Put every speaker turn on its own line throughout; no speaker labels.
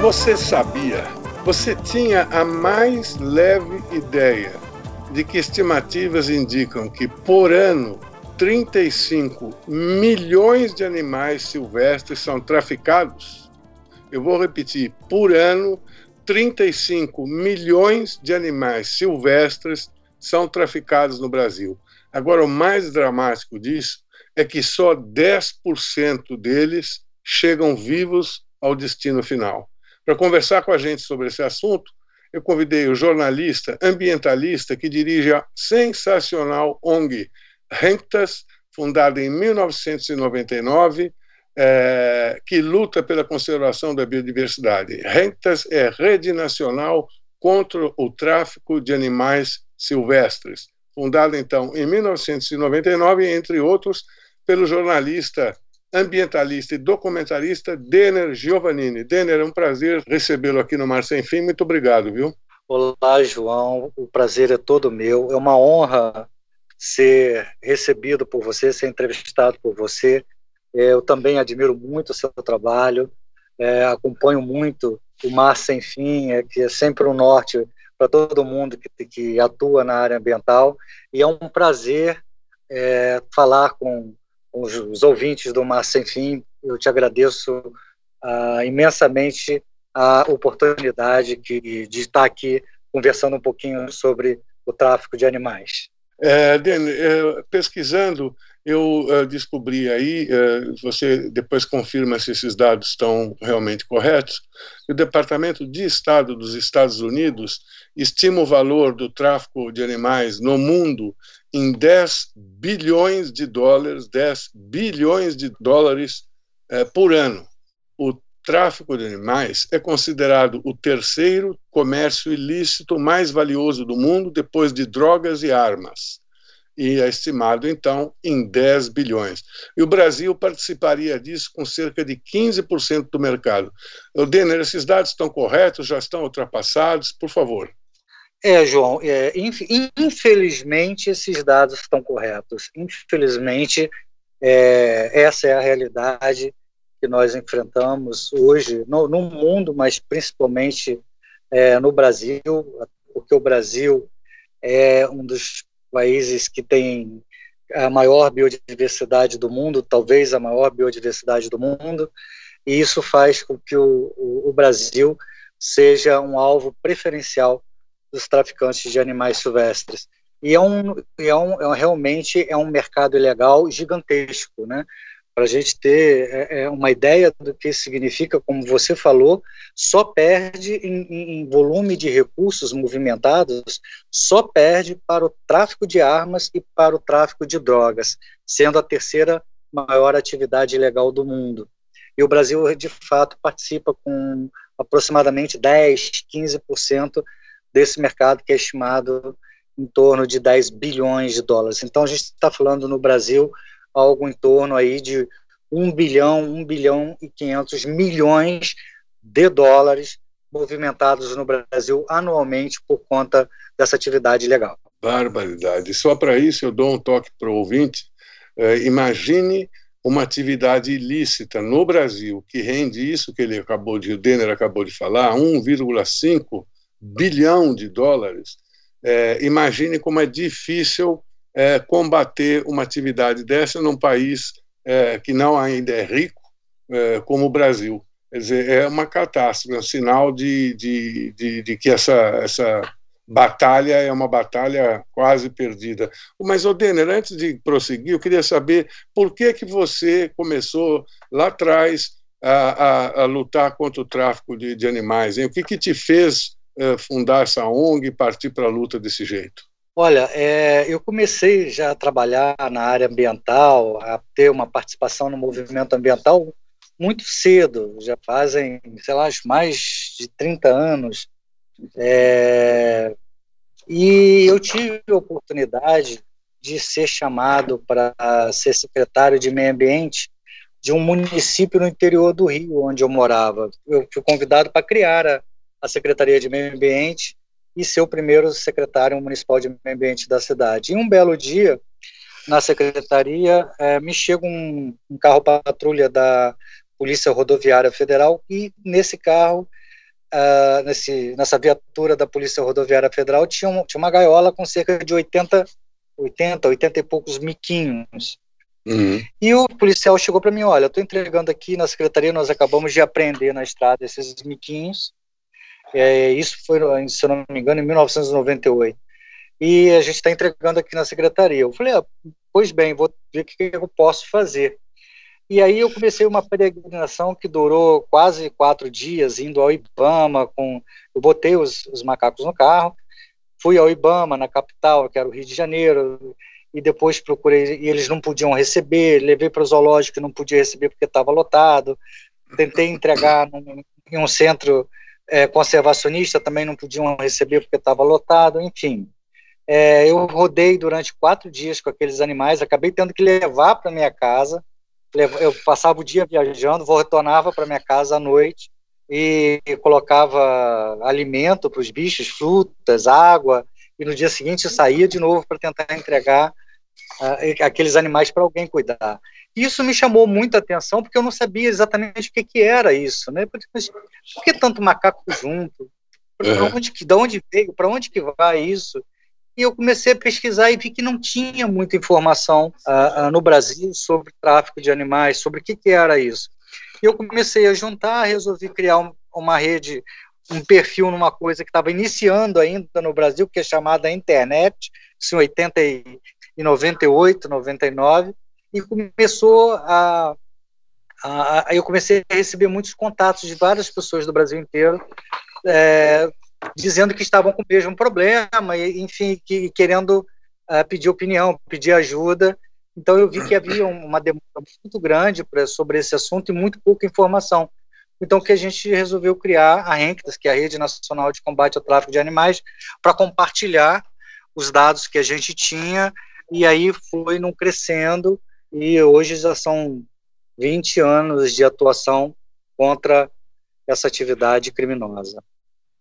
Você sabia? Você tinha a mais leve ideia de que estimativas indicam que por ano 35 milhões de animais silvestres são traficados? Eu vou repetir: por ano, 35 milhões de animais silvestres são traficados no Brasil. Agora, o mais dramático disso é que só 10% deles chegam vivos ao destino final. Para conversar com a gente sobre esse assunto, eu convidei o jornalista ambientalista que dirige a sensacional ONG Renctas, fundada em 1999, é, que luta pela conservação da biodiversidade. Renctas é Rede Nacional contra o Tráfico de Animais Silvestres, fundada então em 1999, entre outros, pelo jornalista ambientalista e documentarista Denner Giovannini. Denner, é um prazer recebê-lo aqui no Mar Sem Fim. Muito obrigado, viu?
Olá, João. O prazer é todo meu. É uma honra ser recebido por você, ser entrevistado por você. É, eu também admiro muito o seu trabalho, é, acompanho muito o Mar Sem Fim, é, que é sempre um norte para todo mundo que, que, atua na área ambiental. E é um prazer é, falar com os, os, ouvintes do Mar Sem Fim. Eu te agradeço ah, imensamente a oportunidade que, de estar aqui conversando um pouquinho sobre o tráfico de animais.
É, é, pesquisando, eu uh, descobri aí, uh, você depois confirma se esses dados estão realmente corretos, o Departamento de Estado dos Estados Unidos estima o valor do tráfico de animais no mundo em 10 bilhões de dólares, 10 bilhões de dólares uh, por ano. O tráfico de animais é considerado o terceiro comércio ilícito mais valioso do mundo, depois de drogas e armas. E é estimado, então, em 10 bilhões. E o Brasil participaria disso com cerca de 15% do mercado. Denner, esses dados estão corretos? Já estão ultrapassados? Por favor.
É, João, é, infelizmente esses dados estão corretos. Infelizmente, é, essa é a realidade que nós enfrentamos hoje no, no mundo, mas principalmente é, no Brasil, porque o Brasil é um dos países que tem a maior biodiversidade do mundo, talvez a maior biodiversidade do mundo, e isso faz com que o, o, o Brasil seja um alvo preferencial dos traficantes de animais silvestres. E é um, é um, é realmente é um mercado ilegal gigantesco, né? para a gente ter é, é, uma ideia do que significa, como você falou, só perde em, em, volume de recursos movimentados, só perde para o tráfico de armas e para o tráfico de drogas, sendo a terceira maior atividade ilegal do mundo. E o Brasil, de fato, participa com aproximadamente 10, 15% desse mercado que é estimado em torno de 10 bilhões de dólares. Então, a gente está falando no Brasil algo em torno aí de 1 bilhão, 1 bilhão e 500 milhões de dólares movimentados no Brasil anualmente por conta dessa atividade ilegal.
Barbaridade. Só para isso eu dou um toque para o ouvinte. É, imagine uma atividade ilícita no Brasil que rende isso que ele acabou de, o Denner acabou de falar, 1,5 bilhão de dólares. É, imagine como é difícil é, combater uma atividade dessa num país é, que não ainda é rico, é, como o Brasil. Quer dizer, é uma catástrofe, é um sinal de, de, de, de, que essa, essa batalha é uma batalha quase perdida. Mas, Odener, antes de prosseguir, eu queria saber por que, que você começou lá atrás a, a, a lutar contra o tráfico de, de animais? Hein? O que, que te fez é, fundar essa ONG e partir para a luta desse jeito?
Olha, é, eu comecei já a trabalhar na área ambiental, a ter uma participação no movimento ambiental muito cedo, já fazem, sei lá, mais de 30 anos. É, e eu tive a oportunidade de ser chamado para ser secretário de meio ambiente de um município no interior do Rio, onde eu morava. Eu fui convidado para criar a, a Secretaria de Meio Ambiente e ser o primeiro secretário municipal de meio ambiente da cidade. E um belo dia, na secretaria, é, me chega um, um carro patrulha da Polícia Rodoviária Federal e nesse carro uh, nesse, nessa viatura da Polícia Rodoviária Federal, tinha, um, tinha uma gaiola com cerca de 80, 80, 80 e poucos miquinhos. Uhum. E o policial chegou para mim, olha, estou entregando aqui na secretaria, nós acabamos de apreender na estrada esses miquinhos. É, isso foi, se eu não me engano, em 1998. E a gente está entregando aqui na secretaria. Eu falei, ah, pois bem, vou ver o que eu posso fazer. E aí eu comecei uma peregrinação que durou quase quatro dias, indo ao Ibama, com, eu botei os, os macacos no carro, fui ao Ibama, na capital, que era o Rio de Janeiro, e depois procurei, e eles não podiam receber, levei para o zoológico, não podia receber porque estava lotado, tentei entregar num, em um centro é, conservacionista, também não podiam receber porque estava lotado, enfim. É, eu rodei durante quatro dias com aqueles animais, acabei tendo que levar para minha casa, eu passava o dia viajando, retornava para minha casa à noite e colocava alimento para os bichos, frutas, água, e no dia seguinte saía de novo para tentar entregar uh, aqueles animais para alguém cuidar. Isso me chamou muita atenção porque eu não sabia exatamente o que, que era isso, né? Mas por que tanto macaco junto? Para onde de onde veio? Para onde que vai isso? E eu comecei a pesquisar e vi que não tinha muita informação uh, uh, no Brasil sobre tráfico de animais, sobre o que, que era isso. E eu comecei a juntar, resolvi criar um, uma rede, um perfil numa coisa que estava iniciando ainda no Brasil, que é chamada internet, em 80 e, 98, 99, e começou a, a, eu comecei a receber muitos contatos de várias pessoas do Brasil inteiro, é, dizendo que estavam com o mesmo problema, e, enfim, que, querendo uh, pedir opinião, pedir ajuda. Então eu vi que havia uma demanda muito grande sobre esse assunto e muito pouca informação. Então que a gente resolveu criar a RENCTAS, que é a Rede Nacional de Combate ao Tráfico de Animais, para compartilhar os dados que a gente tinha, e aí foi num crescendo, e hoje já são 20 anos de atuação contra essa atividade criminosa.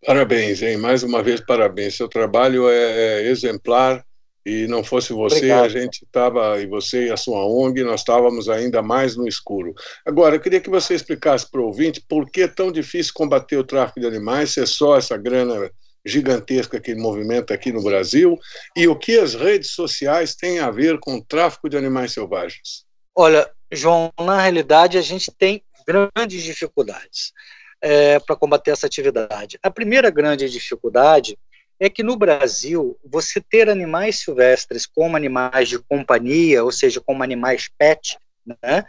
Parabéns, hein? Mais uma vez, parabéns. Seu trabalho é, é exemplar e não fosse você, Obrigado. a gente estava, e você e a sua ONG, nós estávamos ainda mais no escuro. Agora, eu queria que você explicasse para o ouvinte por que é tão difícil combater o tráfico de animais, se é só essa grana gigantesca que movimenta aqui no Brasil, e o que as redes sociais têm a ver com o tráfico de animais selvagens.
Olha, João, na realidade a gente tem grandes dificuldades é, para combater essa atividade. A primeira grande dificuldade é que no Brasil, você ter animais silvestres como animais de companhia, ou seja, como animais pet, né?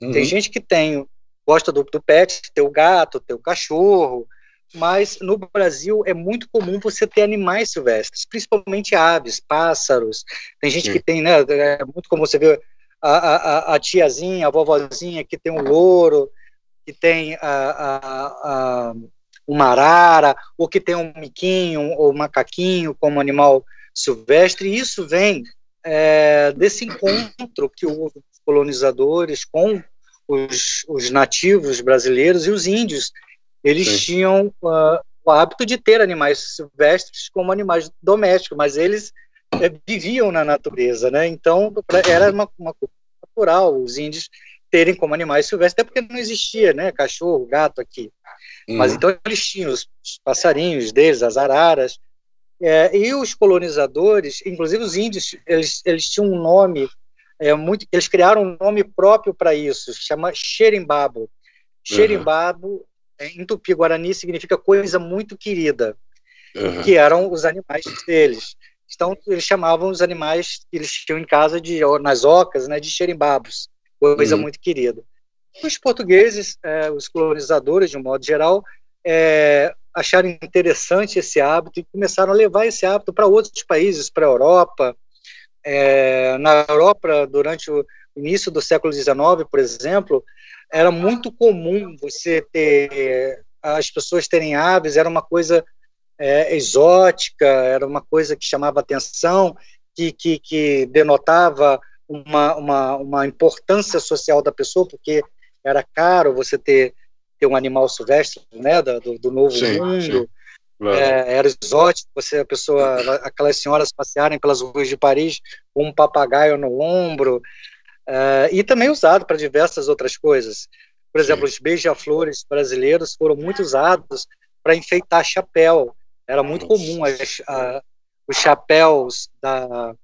Uhum. Tem gente que tem, gosta do, do pet, ter o gato, ter o cachorro, mas no Brasil é muito comum você ter animais silvestres, principalmente aves, pássaros. Tem gente que tem, né? É muito comum você ver a, a, a tiazinha, a vovozinha que tem um louro, que tem a, uma arara, ou que tem um miquinho ou um macaquinho como animal silvestre, e isso vem é, desse encontro que houve os colonizadores com os, os, nativos brasileiros e os índios. Eles Sim. tinham uh, o hábito de ter animais silvestres como animais domésticos, mas eles é, viviam na natureza, né? Então era uma, uma coisa natural. Os índios terem como animais silvestres, até porque não existia, né, cachorro, gato aqui. Uhum. Mas então eles tinham os passarinhos deles, as araras, é, e os colonizadores, inclusive os índios, eles, eles tinham um nome é, muito, eles criaram um nome próprio para isso, chama xerimbabo. Xerimbabo, uhum. Em tupi-guarani, significa coisa muito querida, uhum. que eram os animais deles. Então, eles chamavam os animais que eles tinham em casa, de, nas ocas, né, de xerimbabos coisa uhum. muito querida. Os portugueses, é, os colonizadores, de um modo geral, é, acharam interessante esse hábito e começaram a levar esse hábito para outros países, para a Europa. É, na Europa, durante o início do século XIX, por exemplo, era muito comum você ter as pessoas terem aves, era uma coisa é, exótica, era uma coisa que chamava atenção, que, que, que denotava uma, uma, uma importância social da pessoa, porque era caro você ter, ter um animal silvestre, né, do, do novo sim, mundo, sim. Claro. É, era exótico, você, a pessoa, aquelas senhoras passearem pelas ruas de Paris com um papagaio no ombro, é, e também usado para diversas outras coisas. Por exemplo, sim. os beija-flores brasileiros foram muito usados para enfeitar chapéu. Era muito comum as, a, os chapéus da,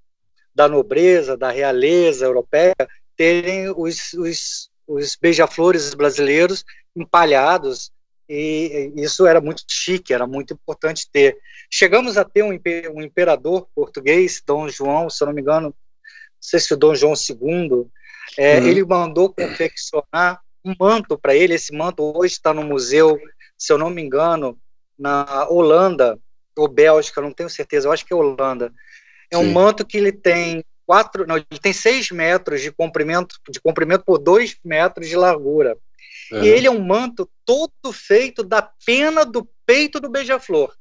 da nobreza, da realeza europeia, terem os, os, os beija-flores brasileiros empalhados, e isso era muito chique, era muito importante ter. Chegamos a ter um, um imperador português, Dom João, se eu não me engano, sei se o Dom João II, é, uhum. ele mandou confeccionar um manto para ele. Esse manto hoje está no museu, se eu não me engano, na Holanda ou Bélgica, não tenho certeza, eu acho que é Holanda. É Sim. um manto que ele tem quatro, não, ele tem seis metros de comprimento, de comprimento por dois metros de largura. E ele é um manto todo feito da pena do peito do beija-flor.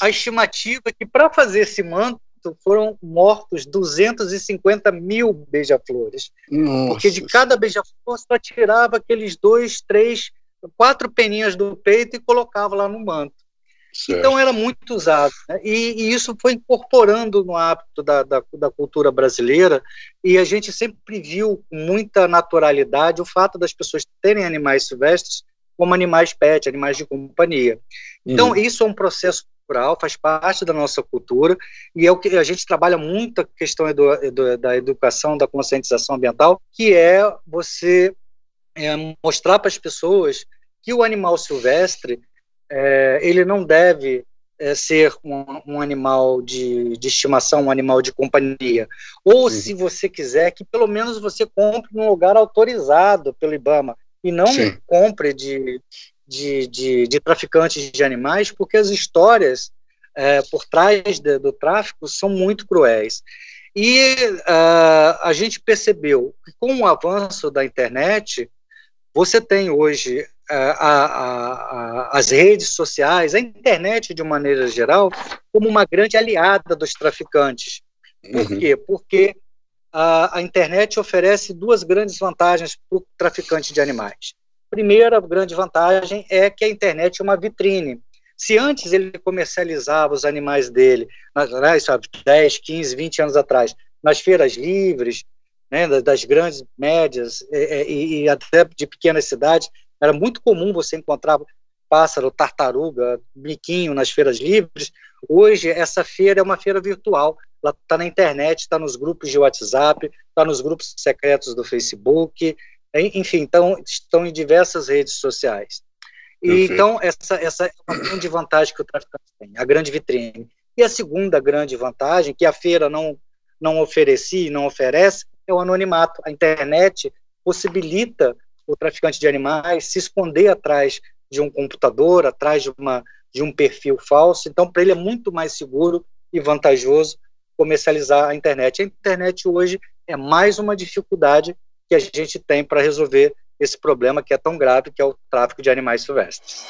A estimativa é que para fazer esse manto foram mortos 250 mil beija-flores. Porque de cada beija-flor só tirava aqueles dois, três, quatro peninhas do peito e colocava lá no manto. Certo. Então era muito usado. Né? E, e, isso foi incorporando no hábito da, da, da, cultura brasileira, e a gente sempre viu com muita naturalidade o fato das pessoas terem animais silvestres como animais pet, animais de companhia. Então, uhum. isso é um processo cultural, faz parte da nossa cultura, e é o que a gente trabalha muito a questão edu, edu, da educação, da conscientização ambiental, que é você é, mostrar para as pessoas que o animal silvestre é, ele não deve é, ser um, um animal de, de, estimação, um animal de companhia. Ou, uhum. se você quiser, que pelo menos você compre num lugar autorizado pelo IBAMA e não Sim. compre de, de, de, de, traficantes de animais, porque as histórias é, por trás de, do tráfico são muito cruéis. E uh, a gente percebeu que com o avanço da internet, você tem hoje a, a, a, as redes sociais, a internet de maneira geral, como uma grande aliada dos traficantes. Por uhum. quê? Porque a, internet oferece duas grandes vantagens para o traficante de animais. Primeira grande vantagem é que a internet é uma vitrine. Se antes ele comercializava os animais dele, né, sabe, 10, 15, 20 anos atrás, nas feiras livres, né, das grandes, médias e, e até de pequenas cidades, era muito comum você encontrar pássaro, tartaruga, biquinho nas feiras livres. Hoje, essa feira é uma feira virtual. Ela está na internet, está nos grupos de WhatsApp, está nos grupos secretos do Facebook, enfim, então, estão em diversas redes sociais. E, então, essa, essa é uma grande vantagem que o traficante tem, a grande vitrine. E a segunda grande vantagem, que a feira não, não oferecia e não oferece, é o anonimato. A internet possibilita o traficante de animais se esconder atrás de um computador, atrás de, uma, de um perfil falso. Então, para ele é muito mais seguro e vantajoso comercializar a internet. A internet hoje é mais uma dificuldade que a gente tem para resolver esse problema que é tão grave, que é o tráfico de animais silvestres.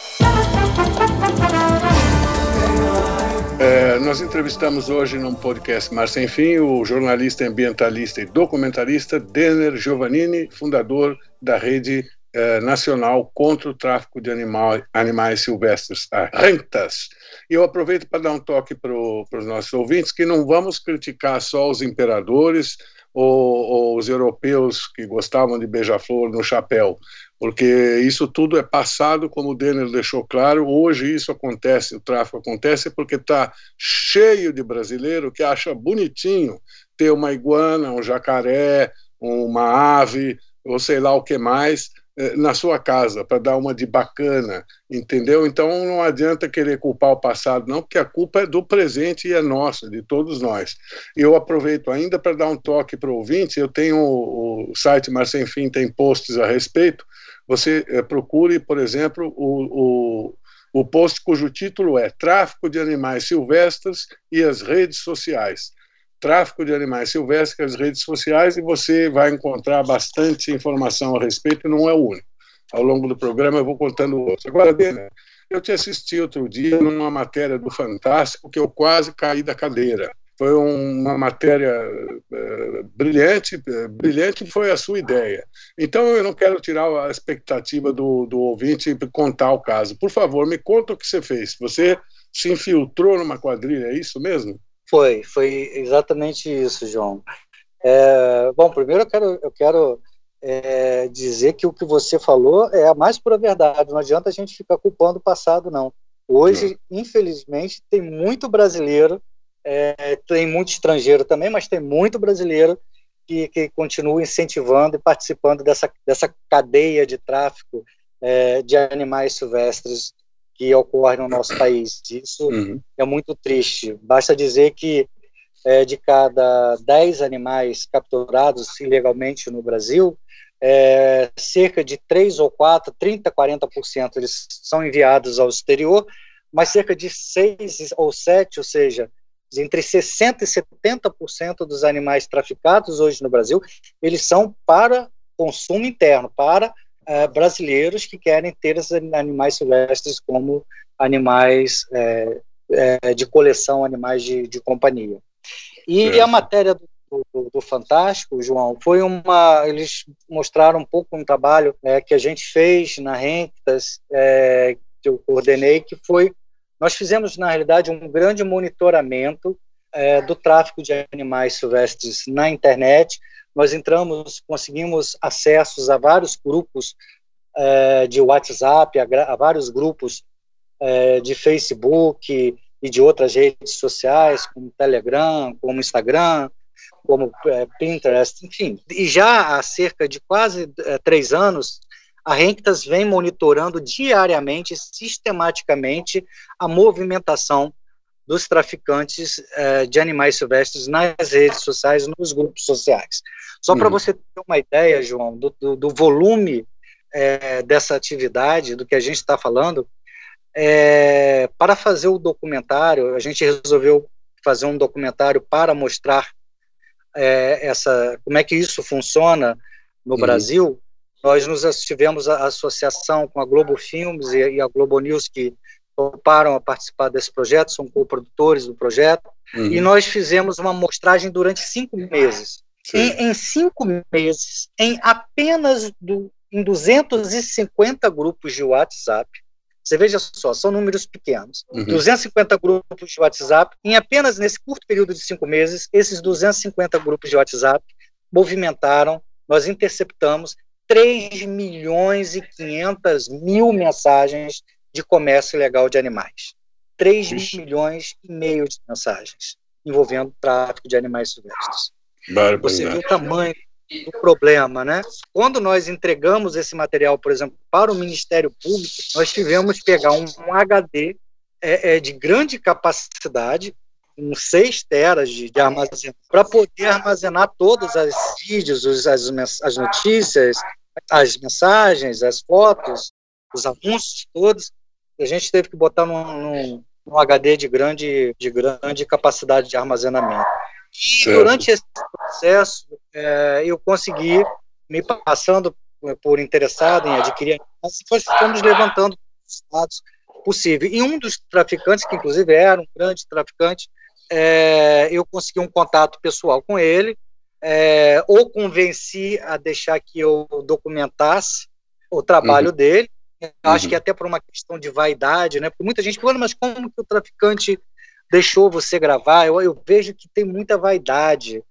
É, nós entrevistamos hoje num podcast Mar Sem Fim o jornalista ambientalista e documentarista Denner Giovannini, fundador da Rede é, Nacional contra o Tráfico de animal, Animais Silvestres, a RENTAS. E eu aproveito para dar um toque para os nossos ouvintes que não vamos criticar só os imperadores ou, ou os europeus que gostavam de beija-flor no chapéu porque isso tudo é passado, como o Denner deixou claro. Hoje isso acontece, o tráfico acontece porque está cheio de brasileiro que acha bonitinho ter uma iguana, um jacaré, uma ave, ou sei lá o que mais, na sua casa, para dar uma de bacana, entendeu? Então não adianta querer culpar o passado, não, porque a culpa é do presente e é nossa, de todos nós. Eu aproveito ainda para dar um toque para o ouvinte, eu tenho o, site Mar Sem Fim, tem posts a respeito, você é, procure, por exemplo, o, o, o post cujo título é Tráfico de Animais Silvestres e as Redes Sociais. Tráfico de Animais Silvestres as Redes Sociais, e você vai encontrar bastante informação a respeito, não é o único. Ao longo do programa eu vou contando outros. Agora, Dena, eu te assisti outro dia numa matéria do Fantástico que eu quase caí da cadeira foi uma matéria uh, brilhante, brilhante foi a sua ideia. Então eu não quero tirar a expectativa do, do ouvinte e contar o caso. Por favor, me conta o que você fez. Você se infiltrou numa quadrilha, é isso mesmo?
Foi, foi exatamente isso, João. É, bom, primeiro eu quero, eu quero é, dizer que o que você falou é a mais pura verdade. Não adianta a gente ficar culpando o passado, não. Hoje, infelizmente, tem muito brasileiro, é, tem muito estrangeiro também, mas tem muito brasileiro que, que continua incentivando e participando dessa, dessa cadeia de tráfico é, de animais silvestres que ocorre no nosso país. Isso uhum. é muito triste. Basta dizer que é, de cada 10 animais capturados ilegalmente no Brasil, é, cerca de 3 ou 4, 30, 40% eles são enviados ao exterior, mas cerca de 6 ou 7, ou seja, entre 60% e 70% dos animais traficados hoje no Brasil, eles são para consumo interno, para é, brasileiros que querem ter esses animais silvestres como animais é, de coleção, animais de, de companhia. E a matéria do do, do, Fantástico, João, foi uma. Eles mostraram um pouco um trabalho é, que a gente fez na Rentas, é, que eu coordenei, que foi. Nós fizemos, na realidade, um grande monitoramento do tráfico de animais silvestres na internet. Nós entramos, conseguimos acessos a vários grupos é, de WhatsApp, a, a vários grupos é, de Facebook e de outras redes sociais, como Telegram, como Instagram, como é, Pinterest, enfim. E já há cerca de quase é, três anos, a Renktas vem monitorando diariamente, sistematicamente, a movimentação dos traficantes é, de animais silvestres nas redes sociais, nos grupos sociais. Só para uhum. você ter uma ideia, João, do, do, do volume é, dessa atividade, do que a gente está falando, é, para fazer o documentário, a gente resolveu fazer um documentário para mostrar essa, como é que isso funciona no uhum. Brasil, nós nos tivemos a associação com a Globo Filmes e, e a Globo News que toparam a participar desse projeto, são co-produtores do projeto, uhum. e nós fizemos uma mostragem durante cinco meses. Em, em, cinco meses, em apenas do, em 250 grupos de WhatsApp, você veja só, são números pequenos. Uhum. 250 grupos de WhatsApp, em apenas nesse curto período de cinco meses, esses 250 grupos de WhatsApp movimentaram, nós interceptamos 3 milhões e 500 mil mensagens de comércio ilegal de animais. 3 Ixi. milhões e meio de mensagens envolvendo tráfico de animais silvestres. Você vê o tamanho do problema, né? Quando nós entregamos esse material, por exemplo, para o Ministério Público, nós tivemos que pegar um, um HD é, é, de grande capacidade, uns 6 teras de, de armazenamento, para poder armazenar todos os vídeos, os, as, as notícias, as mensagens, as fotos, os anúncios todos. A gente teve que botar num, num, num HD de grande, de grande capacidade de armazenamento. E certo. durante esse processo, é, eu consegui, me passando por interessado em adquirir, nós fomos levantando os dados possíveis. E um dos traficantes, que inclusive era um grande traficante, é, eu consegui um contato pessoal com ele, é, ou convenci a deixar que eu documentasse o trabalho uhum. dele. Eu acho uhum. que até por uma questão de vaidade, né? Porque muita gente fala, mas como que o traficante deixou você gravar. Eu, eu vejo que tem muita vaidade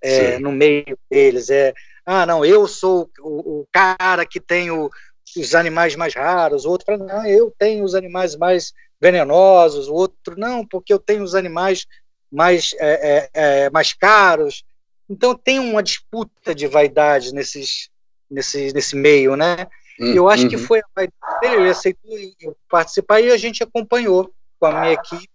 é, no meio deles. É, ah, não, eu sou o, o cara que tem o, os animais mais raros, o outro fala, não, eu tenho os animais mais venenosos, o outro, não, porque eu tenho os animais mais, é, é, é mais caros. Então tem uma disputa de vaidade nesses, nesse, nesse meio, né? Hum, eu acho uhum. que foi a vaidade dele, ele aceitou participar e a gente acompanhou com a minha equipe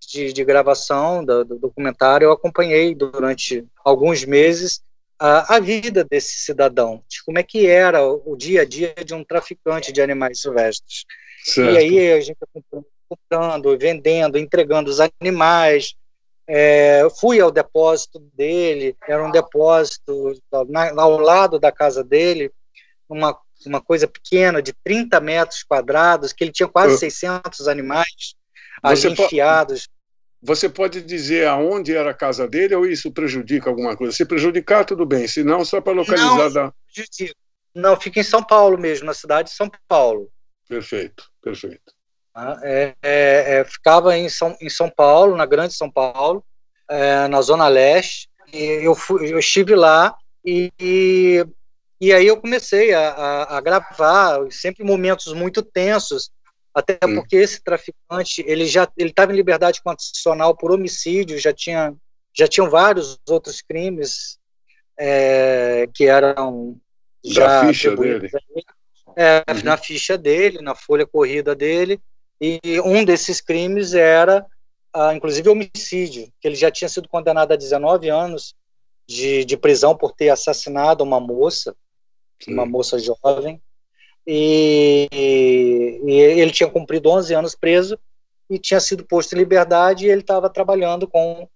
de, de gravação do, do, documentário, eu acompanhei durante alguns meses a, a, vida desse cidadão, de como é que era o, o, dia a dia de um traficante de animais silvestres. Certo. E aí a gente comprando, vendendo, entregando os animais. É, fui ao depósito dele, era um depósito na, ao lado da casa dele, uma, uma coisa pequena de 30 metros quadrados, que ele tinha quase 600 animais
você enfiados. você pode dizer aonde era a casa dele ou isso prejudica alguma coisa? Se prejudicar, tudo bem. Se não, só para localizar. Não, da...
não, fica em São Paulo mesmo, na cidade de São Paulo.
Perfeito, perfeito.
Ah, é, é, é, ficava em São, em São Paulo, na Grande São Paulo, é, na Zona Leste. E eu, fui, eu estive lá e, e, e aí eu comecei a, a, a gravar, sempre momentos muito tensos, até hum. porque esse traficante ele já ele estava em liberdade condicional por homicídio, já tinha já tinham vários outros crimes é, que eram
já ficha dele.
É, uhum. na ficha dele, na folha corrida dele, e um desses crimes era, ah, inclusive, homicídio, que ele já tinha sido condenado a 19 anos de, de prisão por ter assassinado uma moça. Uma moça jovem, e, e, ele tinha cumprido 11 anos preso e tinha sido posto em liberdade e ele estava trabalhando com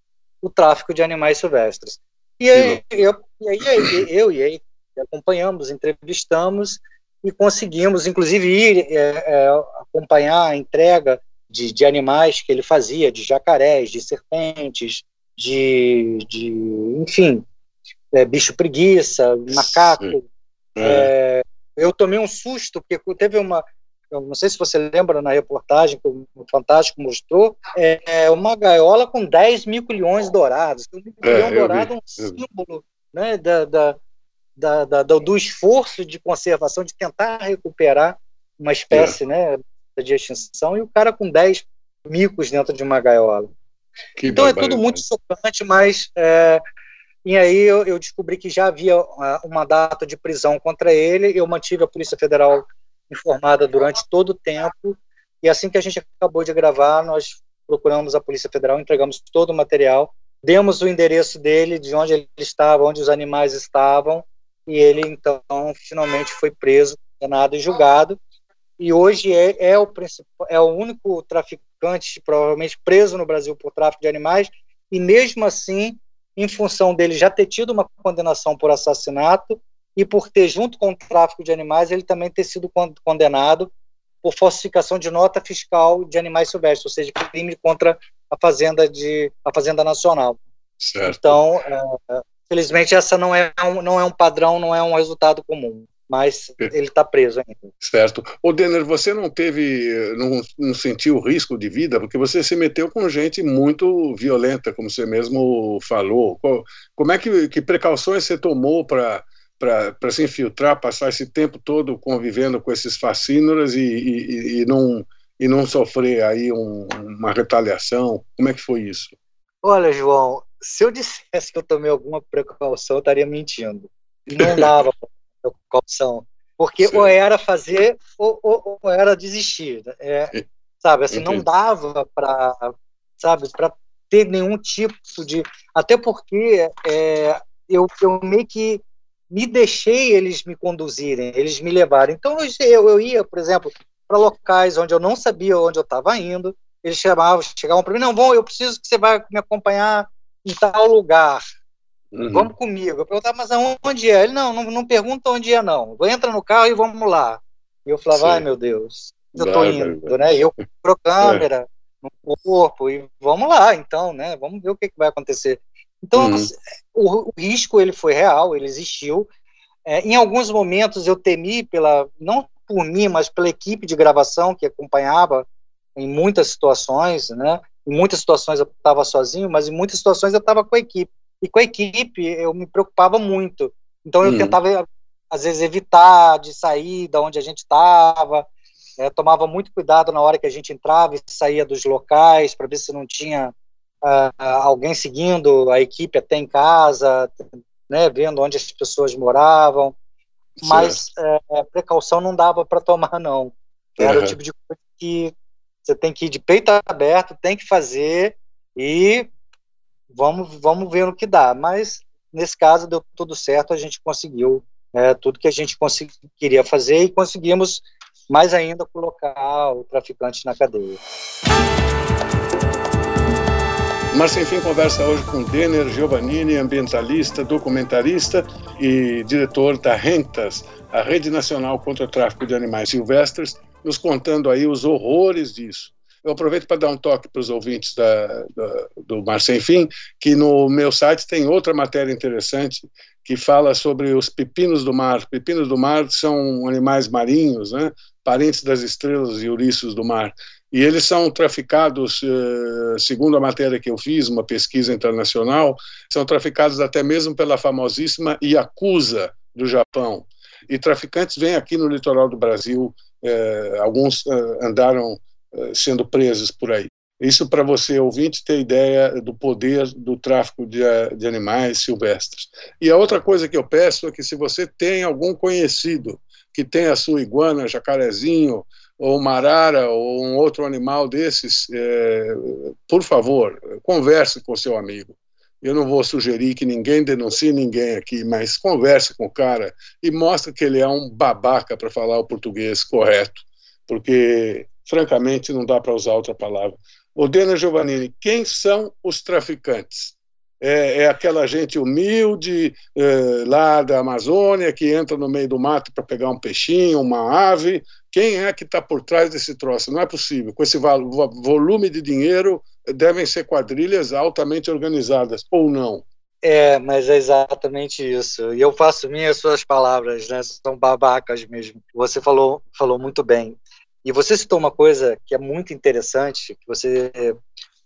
o tráfico de animais silvestres. E aí, eu, e aí, eu e ele acompanhamos, entrevistamos e conseguimos, inclusive, ir é, é, acompanhar a entrega de, de, animais que ele fazia, de jacarés, de serpentes, de, de enfim, é, bicho preguiça, macaco. É. eu tomei um susto, porque teve uma, eu não sei se você lembra na reportagem que o Fantástico mostrou, é uma gaiola com 10 mil milhões dourados. O milhão é, dourado é um símbolo né, da, da, da, da, do esforço de conservação, de tentar recuperar uma espécie é. né, de extinção, e o cara com 10 micos dentro de uma gaiola. Que então é tudo muito chocante, mas é, e aí eu, eu, descobri que já havia uma data de prisão contra ele, eu mantive a Polícia Federal informada durante todo o tempo. E assim que a gente acabou de gravar, nós procuramos a Polícia Federal, entregamos todo o material, demos o endereço dele, de onde ele estava, onde os animais estavam, e ele então finalmente foi preso, condenado e julgado. E hoje é, é o é o único traficante provavelmente preso no Brasil por tráfico de animais. E mesmo assim, em função dele já ter tido uma condenação por assassinato, e por ter, junto com o tráfico de animais, ele também ter sido condenado por falsificação de nota fiscal de animais silvestres, ou seja, crime contra a fazenda de a fazenda nacional. Certo. Então, é, felizmente essa não é um, não é um padrão, não é um resultado comum mas ele está preso ainda.
Certo. O Denner, você não teve, não, não sentiu risco de vida, porque você se meteu com gente muito violenta, como você mesmo falou. Como é que, que precauções você tomou para para se infiltrar, passar esse tempo todo convivendo com esses fascínoras e, e, e não, e não sofrer aí um, uma retaliação? Como é que foi isso?
Olha, João, se eu dissesse que eu tomei alguma precaução, eu estaria mentindo. Não dava precaução. Porque Sim. ou era fazer ou, ou, ou era desistir. Né? É, sabe, assim, Entendi. não dava para sabe, para ter nenhum tipo de. Até porque é, eu, eu meio que me deixei eles me conduzirem, eles me levarem. Então eu, eu ia, por exemplo, para locais onde eu não sabia onde eu estava indo, eles chamavam, chegavam para mim, não, bom, eu preciso que você vá me acompanhar em tal lugar. Uhum. Vamos comigo. Eu perguntava, mas aonde é? Ele, não, não, não pergunta onde é, não. Entra no carro e vamos lá. E eu falava, Sim. ai meu Deus, eu estou indo, vai, vai. né? Eu com câmera é. no corpo e vamos lá, então, né? Vamos ver o que, que vai acontecer. Então, uhum. o, o, risco ele foi real, ele existiu. É, em alguns momentos eu temi pela, não por mim, mas pela equipe de gravação que acompanhava em muitas situações, né? Em muitas situações eu estava sozinho, mas em muitas situações eu estava com a equipe. E com a equipe eu me preocupava muito. Então eu uhum. tentava às vezes evitar de sair da onde a gente estava. É, tomava muito cuidado na hora que a gente entrava e saía dos locais para ver se não tinha uh, alguém seguindo a equipe até em casa, né, vendo onde as pessoas moravam, mas uh, precaução não dava para tomar não. Era uhum. o tipo de coisa que você tem que ir de peito aberto, tem que fazer e vamos vamos ver o que dá. Mas nesse caso deu tudo certo, a gente conseguiu é, tudo que a gente queria fazer e conseguimos mais ainda colocar o traficante na cadeia.
Mas Sem Fim conversa hoje com Denner Giovannini, ambientalista, documentarista e diretor da Rentas, a Rede Nacional contra o Tráfico de Animais Silvestres, nos contando aí os horrores disso. Eu aproveito para dar um toque para os ouvintes da, da, do Mar Sem Fim, que no meu site tem outra matéria interessante que fala sobre os pepinos do mar. Pepinos do mar são animais marinhos, né? parentes das estrelas e ouriços do mar. E eles são traficados, eh, segundo a matéria que eu fiz, uma pesquisa internacional, são traficados até mesmo pela famosíssima Yakuza do Japão. E traficantes vêm aqui no litoral do Brasil, é, alguns é, andaram sendo presos por aí. Isso para você, ouvinte, ter ideia do poder do tráfico de, de, animais silvestres. E a outra coisa que eu peço é que, se você tem algum conhecido que tem a sua iguana, jacarezinho, ou marara, ou um outro animal desses, é, por favor, converse com seu amigo. Eu não vou sugerir que ninguém denuncie ninguém aqui, mas converse com o cara e mostre que ele é um babaca para falar o português correto, porque, francamente, não dá para usar outra palavra. Odena Giovannini, quem são os traficantes? É, é aquela gente humilde é, lá da Amazônia que entra no meio do mato para pegar um peixinho, uma ave. Quem é que está por trás desse troço? Não é possível. Com esse volume de dinheiro, devem ser quadrilhas altamente organizadas, ou não?
É, mas é exatamente isso. E eu faço minhas suas palavras, né? São babacas mesmo. Você falou, falou muito bem. E você citou uma coisa que é muito interessante, que você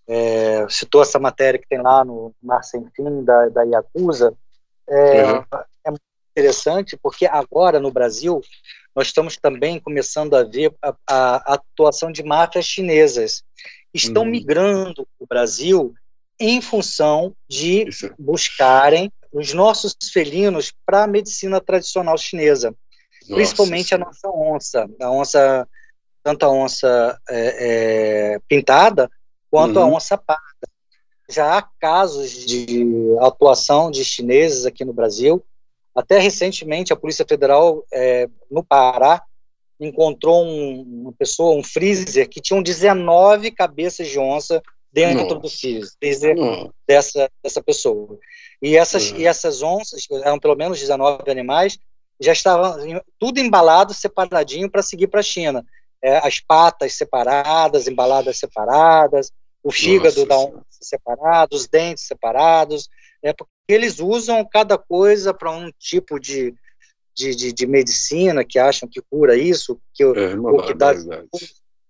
é, citou essa matéria que tem lá no Mar Sem Fim, da, da Yakuza. É, uhum. é muito interessante porque agora no Brasil nós estamos também começando a ver a, a atuação de máfias chinesas. Estão uhum. migrando para o Brasil em função de Isso. buscarem os nossos felinos para a medicina tradicional chinesa, nossa, principalmente a nossa onça, a onça tanto a onça é, é, pintada quanto uhum. a onça parda. Já há casos de atuação de chineses aqui no Brasil. Até recentemente, a Polícia Federal é, no Pará encontrou um, uma pessoa, um freezer, que tinha 19 cabeças de onça dentro Não. do freezer dessa, dessa pessoa. E essas, uhum. e essas onças, eram pelo menos 19 animais, já estavam tudo embalado, separadinho, para seguir para a China é, as patas separadas, embaladas separadas, o fígado da onça separado, os dentes separados, é, porque eles usam cada coisa para um tipo de, de, de, de, medicina que acham que cura isso, que, é, o que dá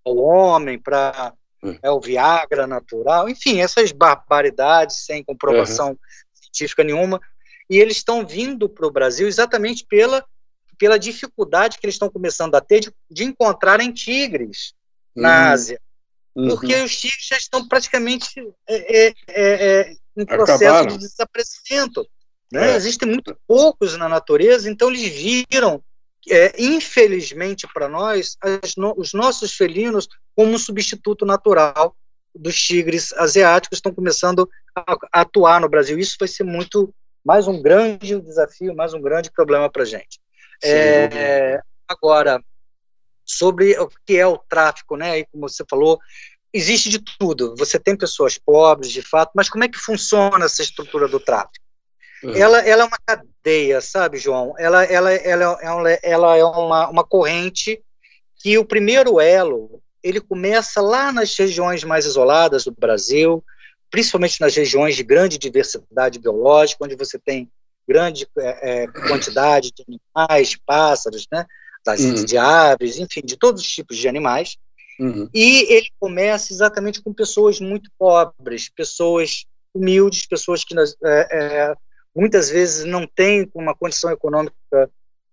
ao homem para é. é. o Viagra natural, enfim, essas barbaridades sem comprovação uhum. científica nenhuma, e eles estão vindo para o Brasil exatamente pela pela dificuldade que eles estão começando a ter de, de encontrarem tigres uhum. na Ásia. Uhum. Porque os tigres já estão praticamente é, é, é, é em processo Acabaram. de desaparecimento. Né? Existem muito poucos na natureza, então eles viram, é, infelizmente para nós, no, os nossos felinos como um substituto natural dos tigres asiáticos estão começando a, a atuar no Brasil. Isso vai ser muito mais um grande desafio, mais um grande problema para a gente. É, agora, sobre o que é o tráfico, né? E como você falou, existe de tudo. Você tem pessoas pobres, de fato, mas como é que funciona essa estrutura do tráfico? Uhum. Ela, ela é uma cadeia, sabe, João? Ela, ela, ela, ela, ela é uma, uma corrente que o primeiro elo ele começa lá nas regiões mais isoladas do Brasil, principalmente nas regiões de grande diversidade biológica, onde você tem grande é, é, quantidade de animais, pássaros, né, das, uhum. de aves, enfim, de todos os tipos de animais. Uhum. E ele começa exatamente com pessoas muito pobres, pessoas humildes, pessoas que é, é, muitas vezes não têm uma condição econômica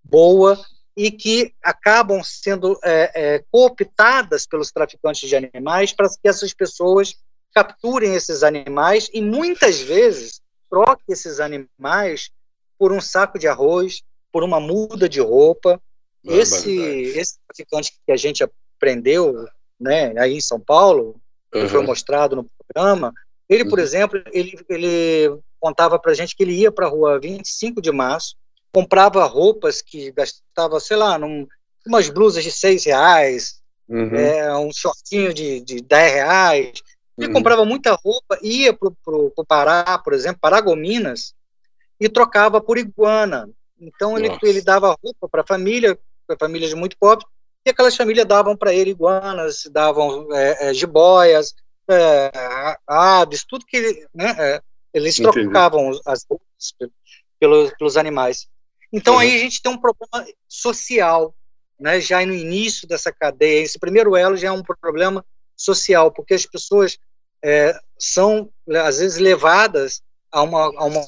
boa e que acabam sendo é, é, cooptadas pelos traficantes de animais para que essas pessoas capturem esses animais e muitas vezes troquem esses animais por um saco de arroz, por uma muda de roupa. esse, esse traficante que a gente aprendeu né, aí em São Paulo, que uhum. foi mostrado no programa, ele, por uhum. exemplo, ele, ele contava para a gente que ele ia para a rua 25 de março, comprava roupas que gastava, sei lá, num, umas blusas de seis reais, uhum. é, um shortinho de, de 10 reais. Ele uhum. comprava muita roupa, ia para o Pará, por exemplo, Paragominas, e trocava por iguana. Então ele, ele dava roupa para a família, para famílias muito pobres, e aquelas famílias davam para ele iguanas, davam é, é, jiboias, é, aves, tudo que né, é, eles Entendi. trocavam as roupas pelos, pelos animais. Então uhum. aí a gente tem um problema social, né, já no início dessa cadeia. Esse primeiro elo já é um problema social, porque as pessoas é, são às vezes levadas a uma, a uma,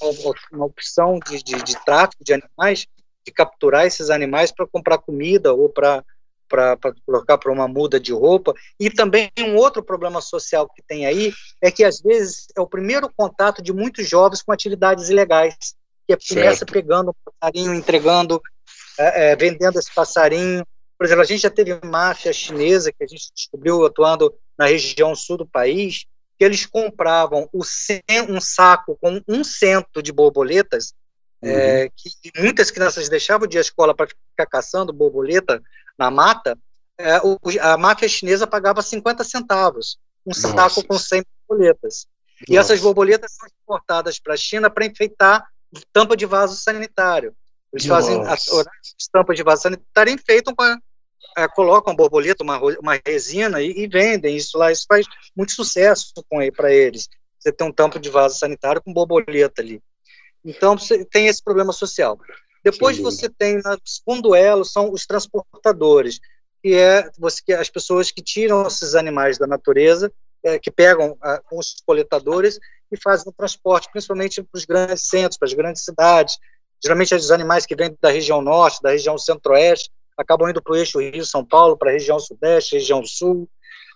uma opção de, de, de, tráfico de animais de capturar esses animais para comprar comida ou para para colocar para uma muda de roupa. E também um outro problema social que tem aí é que, às vezes, é o primeiro contato de muitos jovens com atividades ilegais, que é, começa pegando um passarinho, entregando, é, é, vendendo esse passarinho. Por exemplo, a gente já teve máfia chinesa, que a gente descobriu atuando na região sul do país, que eles compravam um saco com um cento de borboletas Uhum. É, que muitas crianças deixavam de ir à escola para ficar caçando borboleta na mata, é, o, a máfia chinesa pagava 50 centavos, um Nossa. saco com 100 borboletas. Nossa. E essas borboletas são exportadas para a China para enfeitar tampa de vaso sanitário. Eles Nossa. fazem as tampas de vaso sanitário enfeitam com a, é, colocam borboleta, uma, uma resina e, e, vendem isso lá. Isso faz muito sucesso para eles. Você tem um tampo de vaso sanitário com borboleta ali. Então, você tem esse problema social. Depois Sim. você tem, o segundo elo, são os transportadores, que é você, que as pessoas que tiram esses animais da natureza, é, que pegam ah, os coletadores e fazem o transporte, principalmente para os grandes centros, para as grandes cidades. Geralmente, os animais que vêm da região norte, da região centro-oeste, acabam indo para o eixo Rio-São Paulo, para a região sudeste, região sul.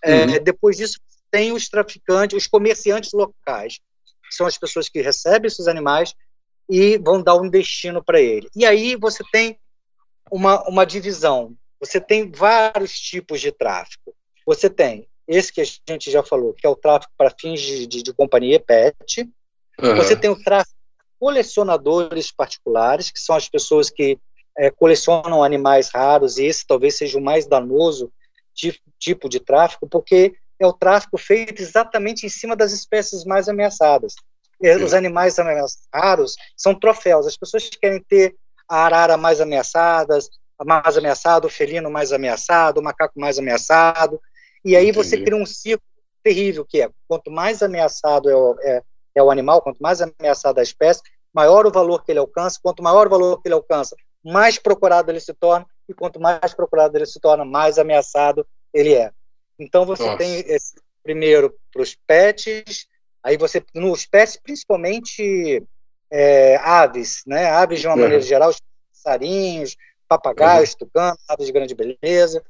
É, uhum. depois disso, tem os traficantes, os comerciantes locais, que são as pessoas que recebem esses animais e vão dar um destino para ele. E aí você tem uma, uma divisão, você tem vários tipos de tráfico. Você tem esse que a gente já falou, que é o tráfico para fins de, de, de, companhia pet. Uhum. Você tem o tráfico colecionadores particulares, que são as pessoas que é, colecionam animais raros, e esse talvez seja o mais danoso de, tipo de tráfico, porque é o tráfico feito exatamente em cima das espécies mais ameaçadas. Sim. Os animais raros são troféus. As pessoas querem ter a arara mais ameaçada, mais ameaçado, o felino mais ameaçado, o macaco mais ameaçado. E aí Entendi. você cria um ciclo terrível, que é quanto mais ameaçado é o, é, é o animal, quanto mais ameaçada a espécie, maior o valor que ele alcança. Quanto maior o valor que ele alcança, mais procurado ele se torna. E quanto mais procurado ele se torna, mais ameaçado ele é. Então você Nossa. tem esse, primeiro para os pets, Aí você, nos pets, principalmente é, aves, né? Aves de uma uhum. maneira geral, os passarinhos, papagaios, uhum. tucanos, aves de grande beleza.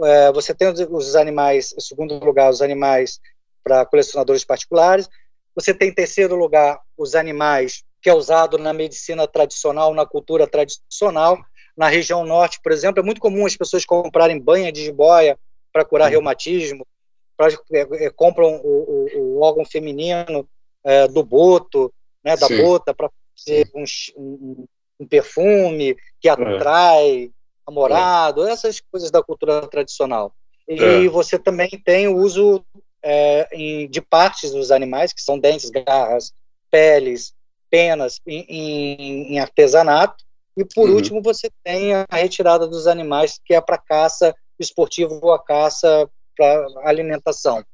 É, você tem os, os animais, em segundo lugar, os animais para colecionadores particulares. Você tem em terceiro lugar os animais que é usado na medicina tradicional, na cultura tradicional. Na região norte, por exemplo, é muito comum as pessoas comprarem banha de jiboia para curar uhum. reumatismo, é, é, compram o, o, o, órgão feminino é, do boto, né, da Sim. bota, para fazer um, um, um, perfume que é. atrai namorado, é. essas coisas da cultura tradicional. E você também tem o uso em, de partes dos animais, que são dentes, garras, peles, penas, em, em, em artesanato. E, por uhum. último, você tem a retirada dos animais, que é para caça esportiva ou a caça para alimentação.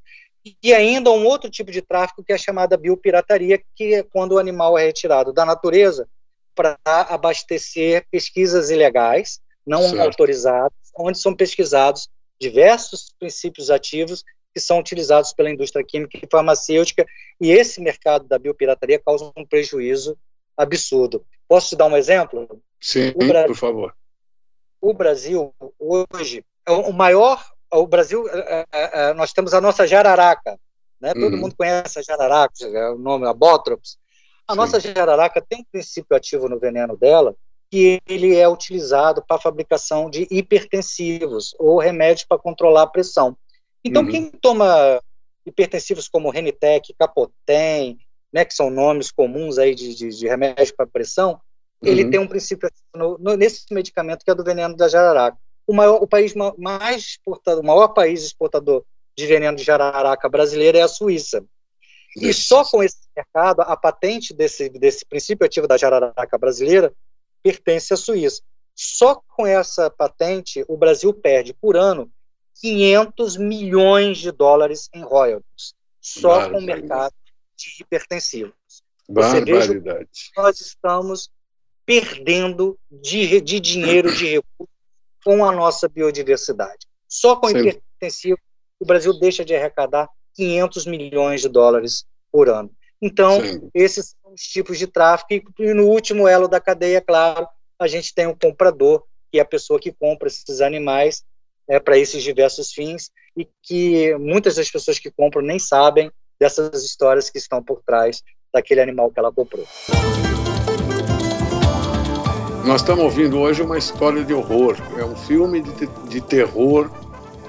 E ainda um outro tipo de tráfico que é chamada biopirataria, que é quando o animal é retirado da natureza para abastecer pesquisas ilegais, não certo. autorizadas, onde são pesquisados diversos princípios ativos que são utilizados pela indústria química e farmacêutica, e esse mercado da biopirataria causa um prejuízo absurdo. Posso te dar um exemplo?
Sim, Brasil, por favor.
O Brasil, hoje, é o maior o Brasil, é, é, é, nós temos a nossa jararaca, né? Todo uhum. mundo conhece a jararaca, é o nome, a Botrops. A Sim. nossa jararaca tem um princípio ativo no veneno dela que ele é utilizado para a fabricação de hipertensivos ou remédios para controlar a pressão. Então, uhum. quem toma hipertensivos como Renitec, Capotem, né, que são nomes comuns aí de, de, de remédio para pressão, uhum. ele tem um princípio no, no, nesse medicamento que é do veneno da jararaca o, maior, o país mais exportador, o maior país exportador de veneno de jararaca brasileiro é a Suíça. E só com esse mercado, a patente desse, desse princípio ativo da jararaca brasileira pertence à Suíça. Só com essa patente, o Brasil perde por ano 500 milhões de dólares em royalties, só com o mercado de hipertensivos. Você veja nós estamos perdendo de, de dinheiro, de recursos com a nossa biodiversidade. Só com Sim. hipertensivo, o Brasil deixa de arrecadar 500 milhões de dólares por ano. Então, Sim. esses são os tipos de tráfico. E no último elo da cadeia, claro, a gente tem um comprador, que é a pessoa que compra esses animais é, para esses diversos fins, e que muitas das pessoas que compram nem sabem dessas histórias que estão por trás daquele animal que ela comprou.
Nós estamos ouvindo hoje uma história de horror. É um filme de, de terror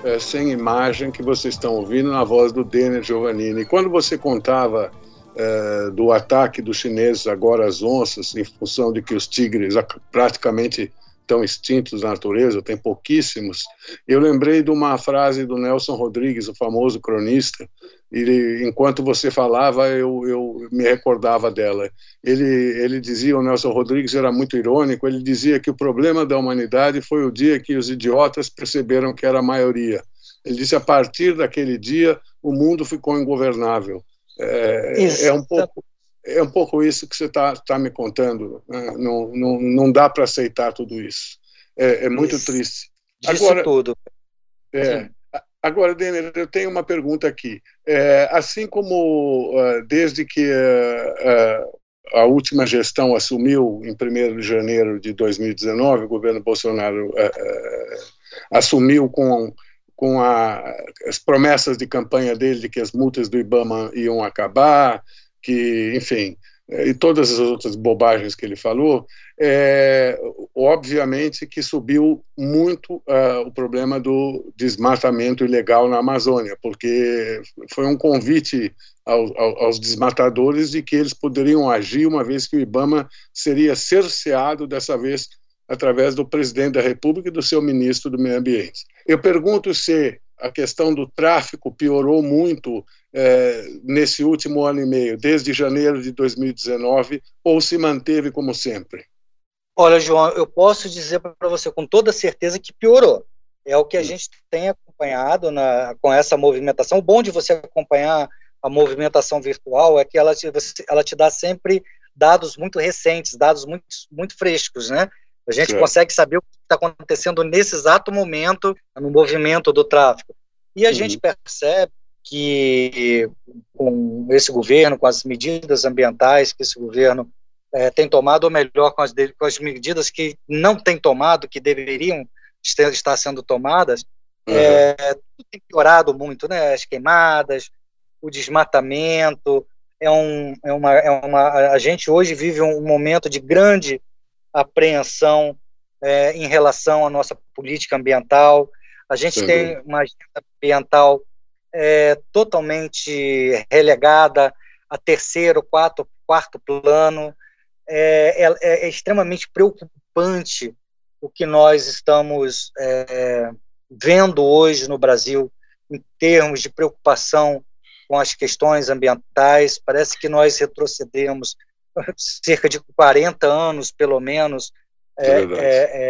é, sem imagem que vocês estão ouvindo na voz do Denner Giovannini. Quando você contava é, do ataque dos chineses agora às onças, em função de que os tigres praticamente estão extintos na natureza, tem pouquíssimos, eu lembrei de uma frase do Nelson Rodrigues, o famoso cronista, e enquanto você falava, eu, eu me recordava dela. Ele, ele dizia, o Nelson Rodrigues era muito irônico, ele dizia que o problema da humanidade foi o dia que os idiotas perceberam que era a maioria. Ele disse, a partir daquele dia, o mundo ficou ingovernável. É, é um pouco é um pouco isso que você está tá me contando. Né? Não, não, não dá para aceitar tudo isso. É, é muito isso. triste.
Disso agora, tudo.
É, agora, Denner, eu tenho uma pergunta aqui. É, assim como uh, desde que uh, uh, a última gestão assumiu em 1 de janeiro de 2019, o governo Bolsonaro assumiu com com a, as promessas de campanha dele de que as multas do IBAMA iam acabar, que, enfim, e todas as outras bobagens que ele falou, é, obviamente que subiu muito uh, o problema do desmatamento ilegal na Amazônia, porque foi um convite ao, ao, aos desmatadores de que eles poderiam agir uma vez que o IBAMA seria cerceado dessa vez através do presidente da República e do seu ministro do Meio Ambiente. Eu pergunto se a questão do tráfico piorou muito é, nesse último ano e meio, desde janeiro de 2019, ou se manteve como sempre?
Olha, João, eu posso dizer para você com toda certeza que piorou. É o que a gente tem acompanhado na, com essa movimentação. O bom de você acompanhar a movimentação virtual é que ela te, ela te dá sempre dados muito recentes, dados muito, muito frescos, né? A gente consegue saber o que está acontecendo nesse exato momento no movimento do tráfico. E a uhum. gente percebe que com esse governo, com as medidas ambientais que esse governo é, tem tomado, ou melhor, com as, com as, medidas que não tem tomado, que deveriam estar sendo tomadas, uhum. é, tem piorado muito, né? As queimadas, o desmatamento, é, um, é, uma, é uma. A gente hoje vive um momento de grande apreensão é, em relação à nossa política ambiental. A gente tem uma agenda ambiental é, totalmente relegada a terceiro, quarto, quarto plano. É, é, é extremamente preocupante o que nós estamos é, vendo hoje no Brasil em termos de preocupação com as questões ambientais. Parece que nós retrocedemos cerca de 40 anos, pelo menos, é, é,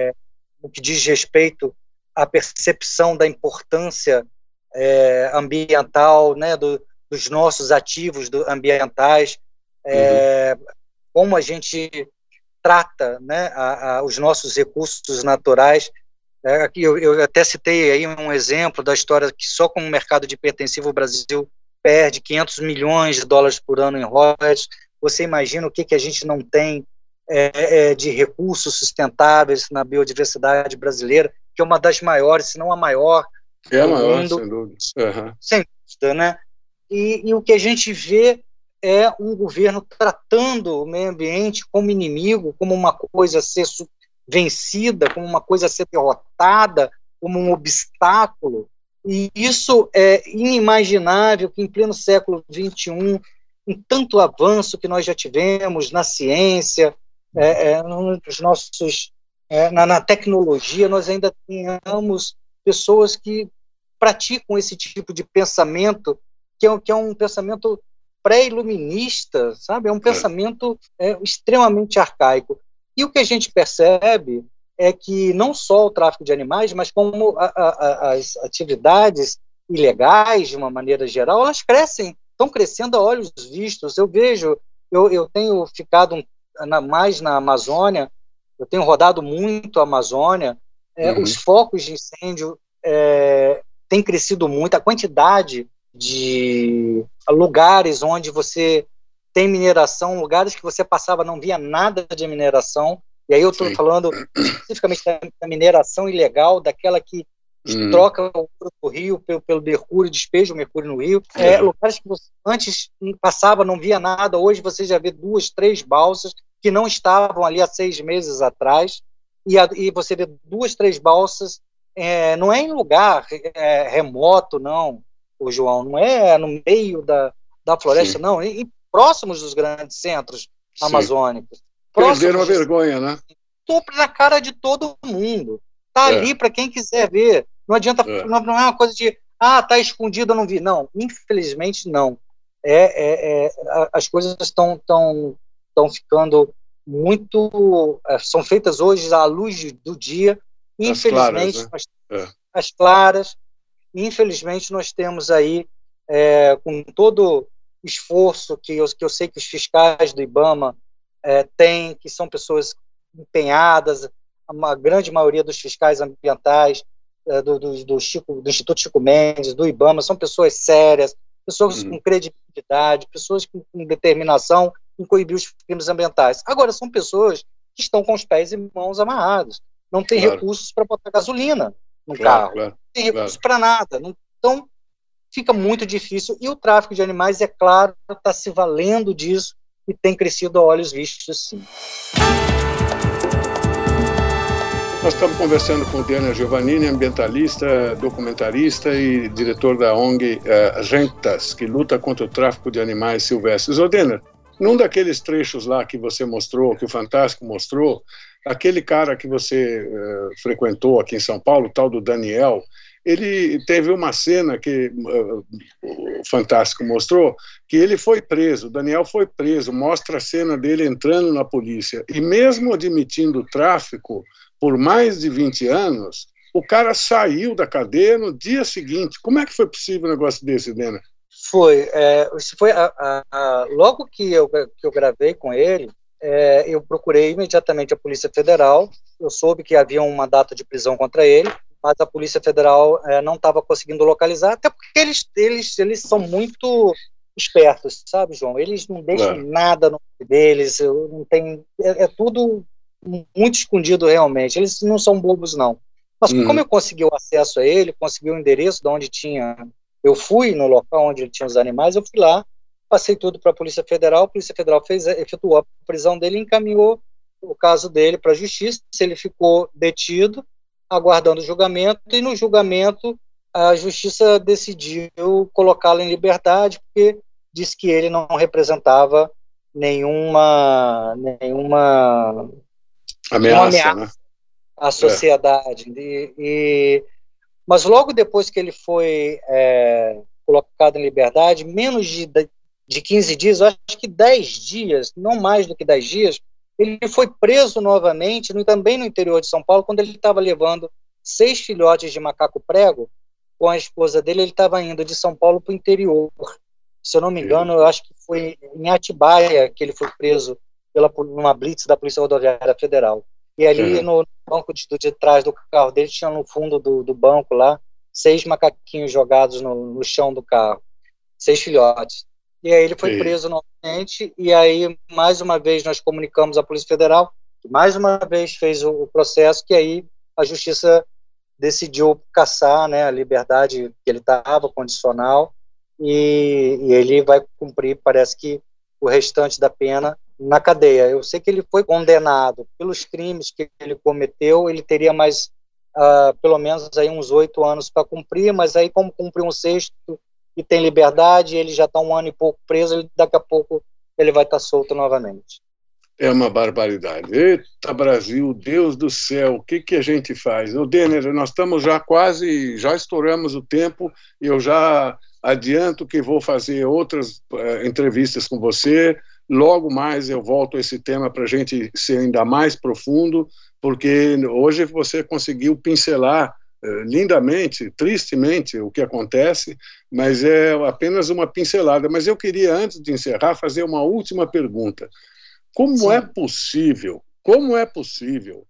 é, no que diz respeito à percepção da importância é, ambiental, né, do, dos nossos ativos do, ambientais, é, uhum. como a gente trata né, a, a, os nossos recursos naturais. É, aqui eu, eu, até citei aí um exemplo da história que só com o mercado de pertensivo o Brasil perde 500 milhões de dólares por ano em royalties. Você imagina o que, que a gente não tem é, é, de recursos sustentáveis na biodiversidade brasileira, que é uma das maiores, se não a maior.
É maior, mundo, sem dúvida. Uhum.
Sem dúvida, né? E, e, o que a gente vê é um governo tratando o meio ambiente como inimigo, como uma coisa a ser vencida, como uma coisa a ser derrotada, como um obstáculo. E isso é inimaginável que em pleno século XXI com tanto avanço que nós já tivemos na ciência, é, é, nos nossos, é, na, na, tecnologia, nós ainda tenhamos pessoas que praticam esse tipo de pensamento, que é, que é um pensamento pré-iluminista, sabe? É um pensamento é, extremamente arcaico. E o que a gente percebe é que não só o tráfico de animais, mas como a, a, as atividades ilegais, de uma maneira geral, elas crescem estão crescendo a olhos vistos. Eu vejo, eu, eu tenho ficado na, mais na Amazônia, eu tenho rodado muito a Amazônia, é, uhum. os focos de incêndio é, têm crescido muito, a quantidade de lugares onde você tem mineração, lugares que você passava não via nada de mineração, E aí eu estou falando especificamente da mineração ilegal, daquela que hum. troca o do rio pelo, pelo mercúrio, despeja o mercúrio no rio. É, é. Lugares que você antes passava, não via nada, hoje você já vê duas, três balsas que não estavam ali há seis meses atrás, e, a, e você vê duas, três balsas, é, não é em lugar é, remoto, não, o João, não é no meio da, da floresta, Sim. não, e, próximos dos grandes centros Sim. amazônicos.
Perderam a vergonha, né?
Estupro na cara de todo mundo. Tá é. ali para quem quiser ver. Não adianta, é. não, não, é uma coisa de, ah, tá escondido, eu não vi. Não, infelizmente não. É, é, é as coisas estão tão, tão ficando muito. É, são feitas hoje à luz do dia. Infelizmente, as claras, né? nós, as claras infelizmente, nós temos aí, é, com todo esforço que eu, que eu sei que os fiscais do IBAMA é, têm, que são pessoas empenhadas, a grande maioria dos fiscais ambientais é, do, do, do, Chico, do Instituto Chico Mendes, do IBAMA, são pessoas sérias, pessoas uhum. com credibilidade, pessoas com, com determinação em coibir os crimes ambientais. Agora, são pessoas que estão com os pés e mãos amarrados, não têm claro. recursos para botar gasolina no claro, carro, claro, não tem recursos para nada. Então, fica muito difícil. E o tráfico de animais, é claro, está se valendo disso e tem crescido a olhos vistos, sim.
Nós estamos conversando com Diana Giovannini, ambientalista, documentarista e diretor da ONG uh, eh, Rentas, que luta contra o tráfico de animais silvestres. Ô, Diana, num daqueles trechos lá que você mostrou, que o Fantástico mostrou, aquele cara que você uh, frequentou aqui em São Paulo, tal do Daniel, ele teve uma cena que uh, o Fantástico mostrou, que ele foi preso, Daniel foi preso, mostra a cena dele entrando na polícia. E mesmo admitindo tráfico por mais de 20 anos, o cara saiu da cadeia no dia seguinte. Como é que foi possível um negócio desse, Dena?
Foi. É, foi a, a, a, logo que eu, que eu gravei com ele, é, eu procurei imediatamente a Polícia Federal. Eu soube que havia uma data de prisão contra ele mas a Polícia Federal é, não estava conseguindo localizar, até porque eles, eles, eles são muito espertos, sabe, João? Eles não deixam é. nada no deles, não tem, é, é, tudo muito escondido realmente. Eles não são bobos, não. Mas uhum. como eu consegui o acesso a ele, consegui o endereço de onde tinha. Eu fui no local onde tinha os animais, eu fui lá, passei tudo para a Polícia Federal, a Polícia Federal fez, efetuou a prisão dele e encaminhou o caso dele para a Justiça. Ele ficou detido, aguardando o julgamento, e no julgamento a justiça decidiu colocá-lo em liberdade, porque disse que ele não representava nenhuma, nenhuma
ameaça, ameaça né?
à sociedade. É. E, e, mas logo depois que ele foi é, colocado em liberdade, menos de, de 15 dias, acho que 10 dias, não mais do que 10 dias, ele foi preso novamente, no, também no interior de São Paulo, quando ele estava levando seis filhotes de macaco prego com a esposa dele. Ele estava indo de São Paulo para o interior. Se eu não me engano, eu acho que foi em Atibaia que ele foi preso pela uma blitz da Polícia Rodoviária Federal. E ali no banco de, de, trás do carro dele tinha no fundo do, do banco lá seis macaquinhos jogados no, no chão do carro, seis filhotes. E aí ele foi preso novamente, e aí, mais uma vez, nós comunicamos à Polícia Federal, que mais uma vez fez o, o processo, que aí a Justiça decidiu caçar né, a liberdade que ele estava, condicional, e, e, ele vai cumprir, parece que, o restante da pena na cadeia. Eu sei que ele foi condenado pelos crimes que ele cometeu, ele teria mais, uh, pelo menos, aí uns oito anos para cumprir, mas aí, como cumpriu um sexto, e tem liberdade, ele já está um ano e pouco preso, ele, daqui a pouco ele vai estar tá solto novamente.
É uma barbaridade. Eita, Brasil, Deus do céu, o que, que a gente faz? O Denner, nós estamos já quase, já estouramos o tempo, e eu já adianto que vou fazer outras uh, entrevistas com você. Logo mais eu volto a esse tema para a gente ser ainda mais profundo, porque hoje você conseguiu pincelar lindamente, tristemente, o que acontece, mas é apenas uma pincelada. Mas eu queria, antes de encerrar, fazer uma última pergunta. Como Sim. é possível, como é possível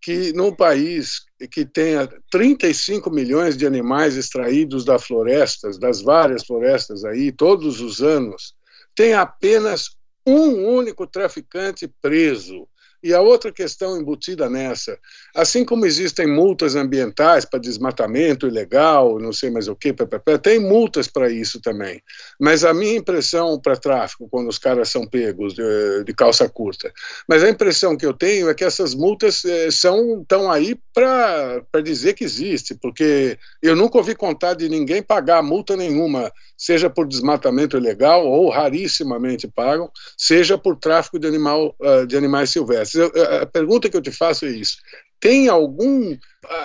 que num país que tenha 35 milhões de animais extraídos das florestas, das várias florestas aí, todos os anos, tenha apenas um único traficante preso E a outra questão embutida nessa, assim como existem multas ambientais para desmatamento ilegal, não sei mais o que, tem multas para isso também. Mas a minha impressão para tráfico, quando os caras são pegos de, de, calça curta, mas a impressão que eu tenho é que essas multas eh, são estão aí para dizer que existe, porque eu nunca ouvi contar de ninguém pagar multa nenhuma, seja por desmatamento ilegal ou rarissimamente pagam, seja por tráfico de, animal, uh, de animais silvestres. Eu, a pergunta que eu te faço é isso: tem algum,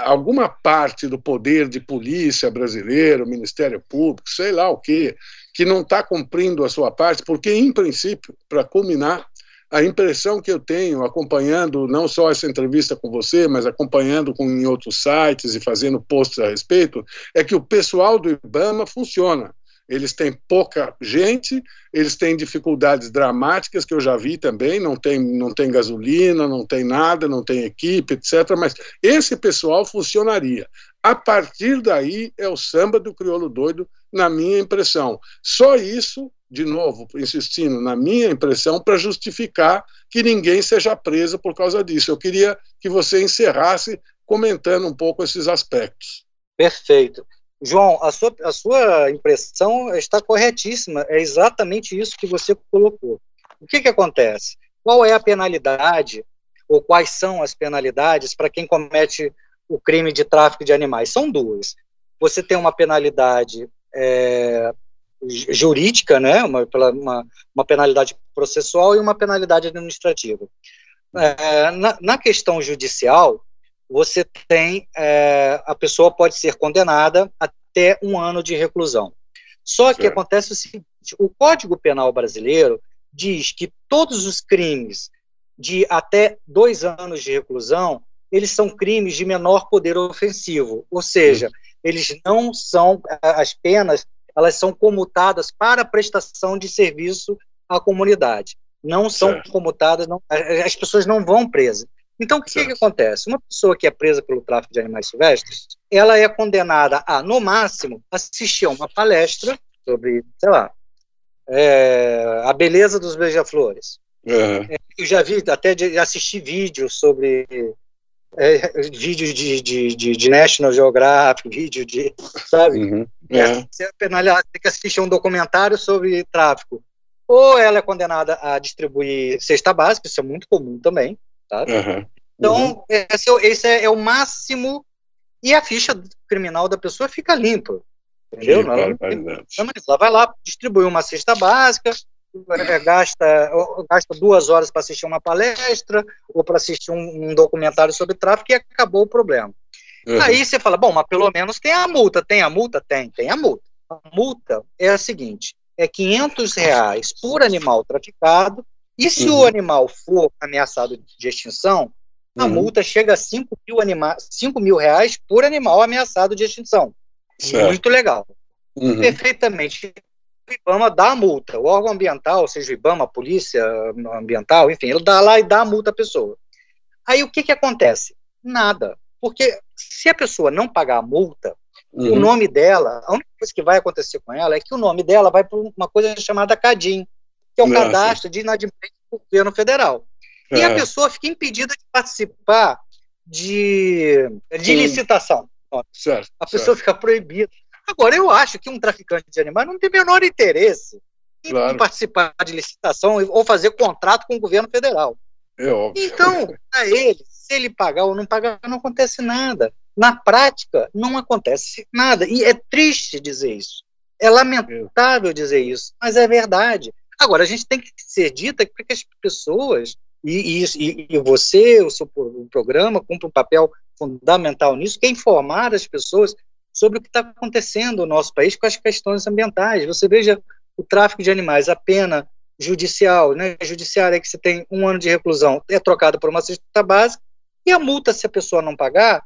alguma parte do poder de polícia brasileiro, Ministério Público, sei lá o quê, que não está cumprindo a sua parte? Porque, em princípio, para culminar, a impressão que eu tenho, acompanhando não só essa entrevista com você, mas acompanhando com, em outros sites e fazendo posts a respeito, é que o pessoal do IBAMA funciona eles têm pouca gente, eles têm dificuldades dramáticas que eu já vi também, não tem, não tem gasolina, não tem nada, não tem equipe, etc. Mas esse pessoal funcionaria. A partir daí é o samba do crioulo doido, na minha impressão. Só isso, de novo, insistindo, na minha impressão, para justificar que ninguém seja preso por causa disso. Eu queria que você encerrasse comentando um pouco esses aspectos.
Perfeito. João, a sua, a sua impressão está corretíssima. É exatamente isso que você colocou. O que, que acontece? Qual é a penalidade, ou quais são as penalidades para quem comete o crime de tráfico de animais? São duas. Você tem uma penalidade é, jurídica, né? uma, uma, uma, penalidade processual e uma penalidade administrativa. É, na, na questão judicial, você tem é, a pessoa pode ser condenada até um ano de reclusão. Só que acontece o seguinte: o Código Penal brasileiro diz que todos os crimes de até dois anos de reclusão eles são crimes de menor poder ofensivo, ou seja, eles não são as penas elas são comutadas para prestação de serviço à comunidade, não são certo. comutadas, não, as pessoas não vão presas. Então, o que, que, acontece? Uma pessoa que é presa pelo tráfico de animais silvestres, ela é condenada a, no máximo, assistir a uma palestra sobre, sei lá, é, a beleza dos beija-flores. Uhum. Eu já vi, até de assistir vídeos sobre é, vídeos de, de, de, de, National Geographic, vídeo de, sabe? Uhum. É. Você tem que assistir um documentário sobre tráfico. Ou ela é condenada a distribuir cesta básica, isso é muito comum também, Uhum. Então, uhum. Esse, é, esse é, é, o máximo. E a ficha criminal da pessoa fica limpa. Entendeu? Sim, ela, ela vai lá, distribui uma cesta básica, é, gasta, gasta duas horas para assistir uma palestra ou para assistir um, um, documentário sobre tráfico e acabou o problema. Uhum. Aí você fala, bom, mas pelo menos tem a multa. Tem a multa? Tem, tem a multa. A multa é a seguinte, é 500 reais por animal traficado e se uhum. o animal for ameaçado de extinção, a uhum. multa chega a 5 mil, anima 5 mil reais por animal ameaçado de extinção. Certo. Muito legal. Uhum. Perfeitamente. O IBAMA dá a multa. O órgão ambiental, seja o IBAMA, a polícia ambiental, enfim, ele dá lá e dá a multa à pessoa. Aí o que, que acontece? Nada. Porque se a pessoa não pagar a multa, o uhum. nome dela, a única coisa que vai acontecer com ela é que o nome dela vai para uma coisa chamada CADIM, que é o Nossa. cadastro de inadimplência do governo federal. É. E a é. pessoa fica impedida de participar de, de licitação. Certo, a pessoa certo. fica proibida. Agora, eu acho que um traficante de animais não tem menor interesse em, claro. participar de licitação ou fazer contrato com o governo federal. É óbvio. Então, a ele, se ele pagar ou não pagar, não acontece nada. Na prática, não acontece nada. E é triste dizer isso. É lamentável dizer isso, mas é verdade. Agora, a gente tem que ser dita para que as pessoas, e, e, e você, o seu programa, cumpre um papel fundamental nisso, que é informar as pessoas sobre o que está acontecendo no nosso país com as questões ambientais. Você veja o tráfico de animais, a pena judicial, né, judiciária que você tem um ano de reclusão, é trocada por uma cesta básica, e a multa, se a pessoa não pagar,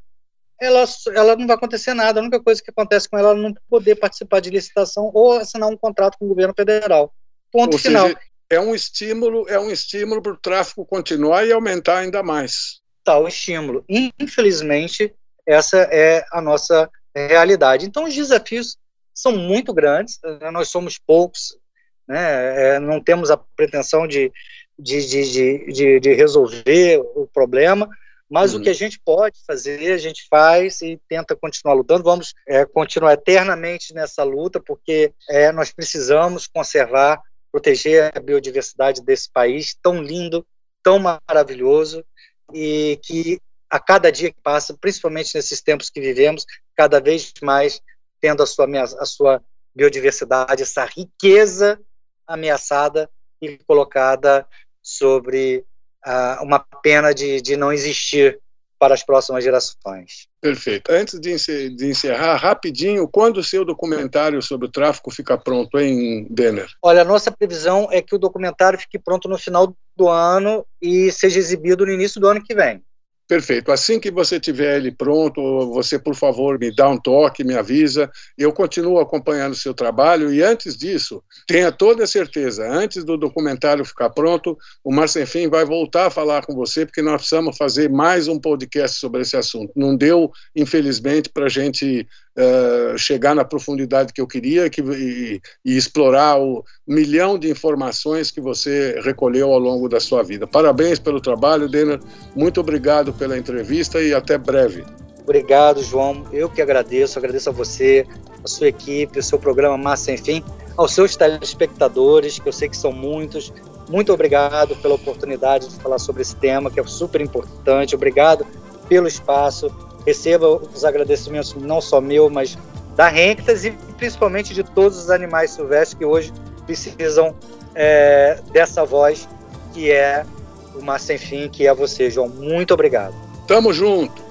ela, ela não vai acontecer nada. A única coisa que acontece com ela é não poder participar de licitação ou assinar um contrato com o governo federal. Ponto Ou final. Seja,
é um estímulo, é um estímulo para o tráfego continuar e aumentar ainda mais.
Tal estímulo. Infelizmente, essa é a nossa realidade. Então, os desafios são muito grandes. Né? Nós somos poucos, né? É, não temos a pretensão de, de, de, de, de resolver o problema, mas uhum. o que a gente pode fazer, a gente faz e tenta continuar lutando. Vamos é, continuar eternamente nessa luta, porque é, nós precisamos conservar, proteger a biodiversidade desse país tão lindo, tão maravilhoso, e que a cada dia que passa, principalmente nesses tempos que vivemos, cada vez mais tendo a sua, a sua biodiversidade, essa riqueza ameaçada e colocada sobre uh, uma pena de, de não existir para as próximas gerações.
Perfeito. Antes de encerrar, rapidinho, quando o seu documentário sobre o tráfico fica pronto, em Denner?
Olha, a nossa previsão é que o documentário fique pronto no final do ano e seja exibido no início do ano que vem.
Perfeito. Assim que você tiver ele pronto, você, por favor, me dá um toque, me avisa. Eu continuo acompanhando o seu trabalho e, antes disso, tenha toda a certeza, antes do documentário ficar pronto, o Marcenfim vai voltar a falar com você, porque nós precisamos fazer mais um podcast sobre esse assunto. Não deu, infelizmente, para a gente uh, chegar na profundidade que eu queria que, e, e explorar o milhão de informações que você recolheu ao longo da sua vida. Parabéns pelo trabalho, Denner. Muito obrigado pela entrevista e até breve.
Obrigado, João. Eu que agradeço, agradeço a você, a sua equipe, o seu programa Massa Enfim, aos seus telespectadores, que eu sei que são muitos. Muito obrigado pela oportunidade de falar sobre esse tema, que é super importante. Obrigado pelo espaço receba os agradecimentos não só meu, mas da Renctas e principalmente de todos os animais silvestres que hoje precisam é, dessa voz que é o Mar Sem Fim, que é você, João. Muito obrigado.
Tamo junto!